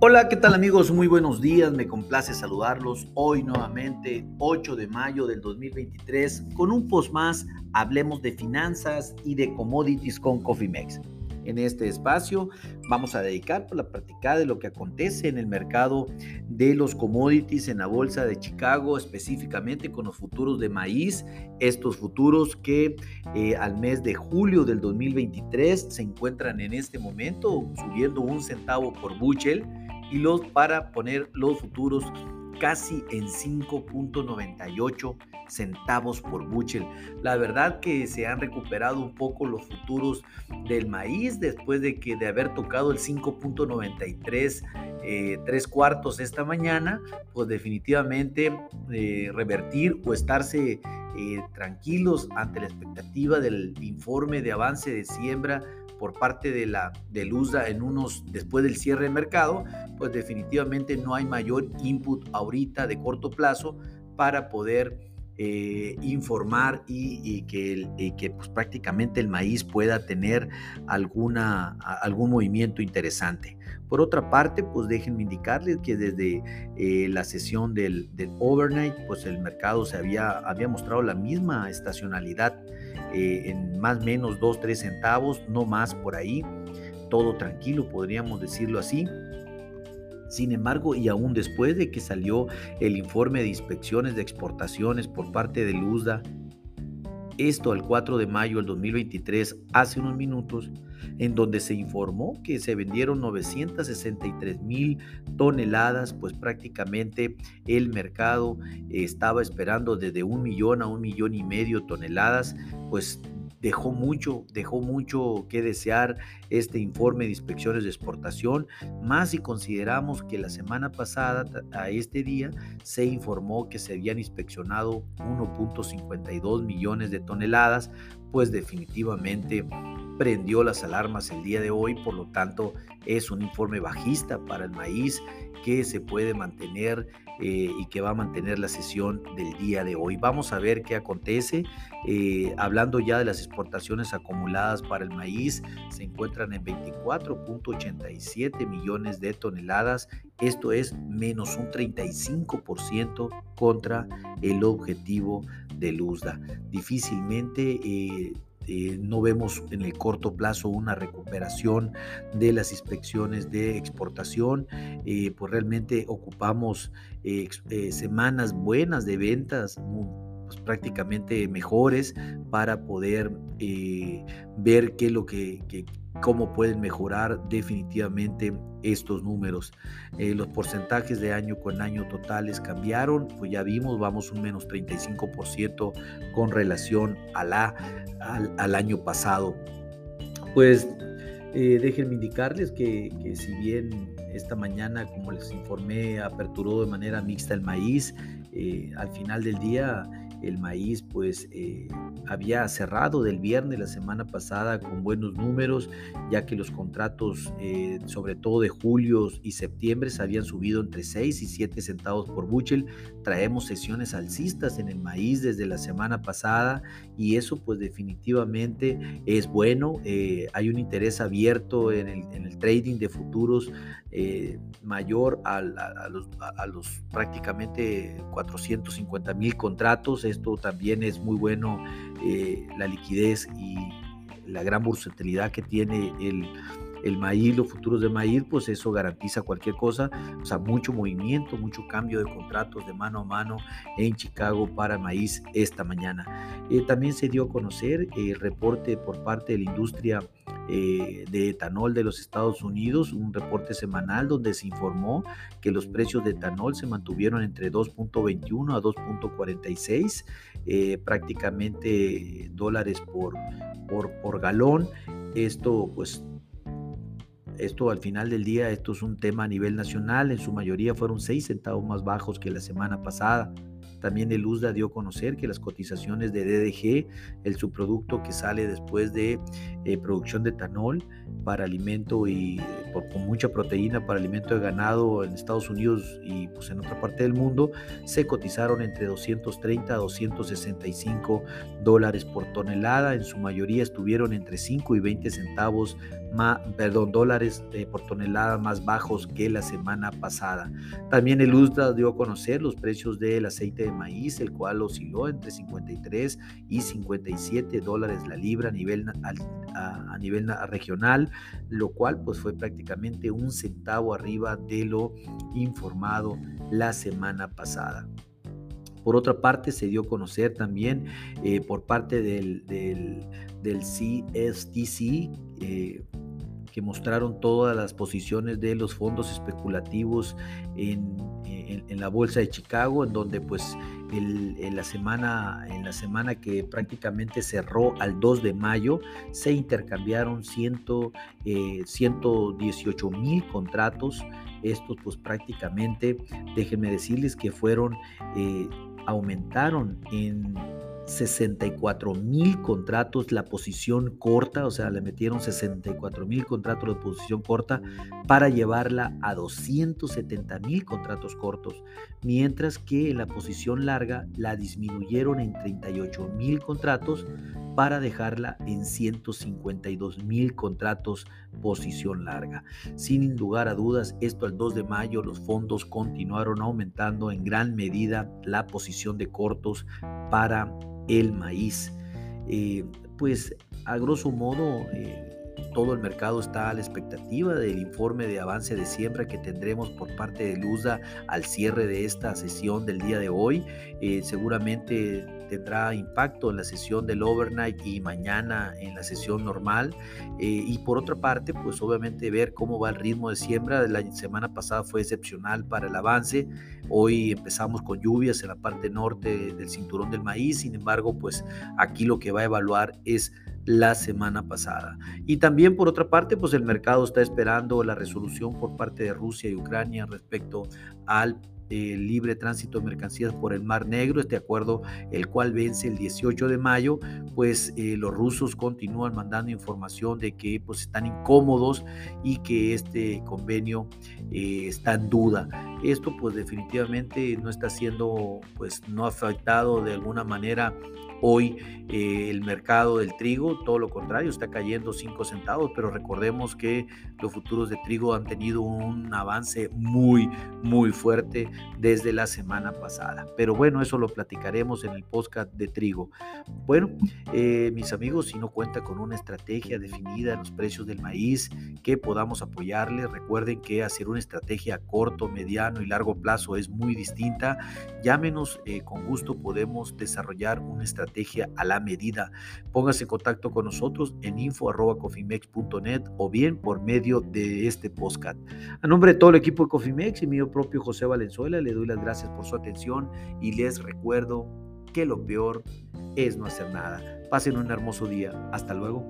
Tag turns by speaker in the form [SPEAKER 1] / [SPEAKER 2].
[SPEAKER 1] Hola, ¿qué tal amigos? Muy buenos días, me complace saludarlos hoy nuevamente, 8 de mayo del 2023, con un post más, hablemos de finanzas y de commodities con CoffeeMex. En este espacio vamos a dedicar por la práctica de lo que acontece en el mercado de los commodities en la bolsa de Chicago, específicamente con los futuros de maíz, estos futuros que eh, al mes de julio del 2023 se encuentran en este momento subiendo un centavo por buchel y los para poner los futuros casi en 5.98 centavos por buchel. La verdad que se han recuperado un poco los futuros del maíz después de que de haber tocado el 5.93 eh, tres cuartos esta mañana, pues definitivamente eh, revertir o estarse eh, tranquilos ante la expectativa del informe de avance de siembra por parte de la de USDA en unos después del cierre de mercado, pues definitivamente no hay mayor input ahorita de corto plazo para poder eh, informar y, que, que pues, prácticamente el maíz pueda tener alguna, algún movimiento interesante. Por otra parte, pues déjenme indicarles que desde eh, la sesión del, overnight, pues el mercado se había, había mostrado la misma estacionalidad eh, en más menos 2, 3 centavos, no más por ahí, todo tranquilo, podríamos decirlo así. Sin embargo, y aún después de que salió el informe de inspecciones de exportaciones por parte de Luzda, esto al 4 de mayo del 2023, hace unos minutos, en donde se informó que se vendieron 963 mil toneladas, pues prácticamente el mercado estaba esperando desde un millón a un millón y medio toneladas, pues dejó mucho, dejó mucho que desear este informe de inspecciones de exportación, más si consideramos que la semana pasada a este día se informó que se habían inspeccionado 1.52 millones de toneladas, pues definitivamente prendió las alarmas el día de hoy, por lo tanto es un informe bajista para el maíz que se puede mantener eh, y que va a mantener la sesión del día de hoy. Vamos a ver qué acontece. Eh, hablando ya de las exportaciones acumuladas para el maíz, se encuentran en 24.87 millones de toneladas. Esto es menos un 35% contra el objetivo de Luzda. Difícilmente eh, eh, no vemos en el corto plazo una recuperación de las inspecciones de exportación, eh, pues realmente ocupamos eh, semanas buenas de ventas. Pues prácticamente mejores para poder ver qué lo que, cómo pueden mejorar definitivamente estos números. Eh, los porcentajes de año con año totales cambiaron, pues ya vimos, vamos un menos 35% con relación a la, al, año pasado. Pues eh, déjenme indicarles que, si bien esta mañana, como les informé, aperturó de manera mixta el maíz, eh, al final del día el maíz pues eh, había cerrado del viernes la semana pasada con buenos números, ya que los contratos eh, sobre todo de julio y septiembre se habían subido entre 6 y 7 centavos por buchel. Traemos sesiones alcistas en el maíz desde la semana pasada y eso pues definitivamente es bueno. Eh, hay un interés abierto en el, trading de futuros mayor a los prácticamente 450 mil contratos esto también es muy bueno, eh, la liquidez y la gran bursatilidad que tiene el, el maíz, los futuros de maíz, pues eso garantiza cualquier cosa, o sea, mucho movimiento, mucho cambio de contratos de mano a mano en Chicago para maíz esta mañana. Eh, también se dio a conocer el reporte por parte de la industria eh, de etanol de los Estados Unidos, un reporte semanal donde se informó que los precios de etanol se mantuvieron entre 2.21 a 2.46, eh, prácticamente dólares por, por, por galón. Esto pues esto al final del día, esto es un tema a nivel nacional, en su mayoría fueron 6 centavos más bajos que la semana pasada. También el USDA dio a conocer que las cotizaciones de DDG, el subproducto que sale después de eh, producción de etanol para alimento y con mucha proteína para alimento de ganado en Estados Unidos y pues, en otra parte del mundo, se cotizaron entre 230 a 265 dólares por tonelada. En su mayoría estuvieron entre 5 y 20 centavos más, perdón, dólares eh, por tonelada más bajos que la semana pasada. También el USDA dio a conocer los precios del aceite de maíz, el cual osciló entre 53 y 57 dólares la libra a nivel, a, a nivel regional, lo cual pues fue prácticamente un centavo arriba de lo informado la semana pasada. Por otra parte, se dio a conocer también eh, por parte del, del, del CSTC eh, mostraron todas las posiciones de los fondos especulativos en, la bolsa de Chicago, en donde pues en, la semana, en la semana que prácticamente cerró al 2 de mayo, se intercambiaron 100, 118 eh, mil contratos. Estos pues prácticamente, déjenme decirles que fueron, eh, aumentaron en 64 mil contratos la posición corta, o sea, le metieron 64 mil contratos de posición corta para llevarla a 270 mil contratos cortos, mientras que en la posición larga la disminuyeron en 38 mil contratos para dejarla en 152 mil contratos posición larga. Sin lugar a dudas, esto al 2 de mayo los fondos continuaron aumentando en gran medida la posición de cortos para el maíz. Eh, pues a grosso modo, eh, todo el mercado está a la expectativa del informe de avance de siembra que tendremos por parte de Lusa al cierre de esta sesión del día de hoy. Eh, seguramente tendrá impacto en la sesión del overnight y mañana en la sesión normal. y por otra parte, pues obviamente ver cómo va el ritmo de siembra. La semana pasada fue excepcional para el avance. Hoy empezamos con lluvias en la parte norte del cinturón del maíz, sin embargo, pues aquí lo que va a evaluar es la semana pasada. Y también por otra parte, pues el mercado está esperando la resolución por parte de Rusia y Ucrania respecto al el libre tránsito de mercancías por el Mar Negro, este acuerdo el cual vence el 18 de mayo, pues eh, los rusos continúan mandando información de que pues están incómodos y que este convenio eh, está en duda. Esto pues definitivamente no está siendo pues no afectado de alguna manera Hoy eh, el mercado del trigo, todo lo contrario, está cayendo 5 centavos, pero recordemos que los futuros de trigo han tenido un avance muy, muy fuerte desde la semana pasada. Pero bueno, eso lo platicaremos en el podcast de trigo. Bueno, eh, mis amigos, si no cuenta con una estrategia definida en los precios del maíz que podamos apoyarle, recuerden que hacer una estrategia a corto, mediano y largo plazo es muy distinta. Llámenos, eh, con gusto podemos desarrollar una a la medida. Póngase en contacto con nosotros en info.cofimex.net o bien por medio de este podcast. A nombre de todo el equipo de Cofimex y mío propio José Valenzuela, le doy las gracias por su atención y les recuerdo que lo peor es no hacer nada. Pasen un hermoso día. Hasta luego.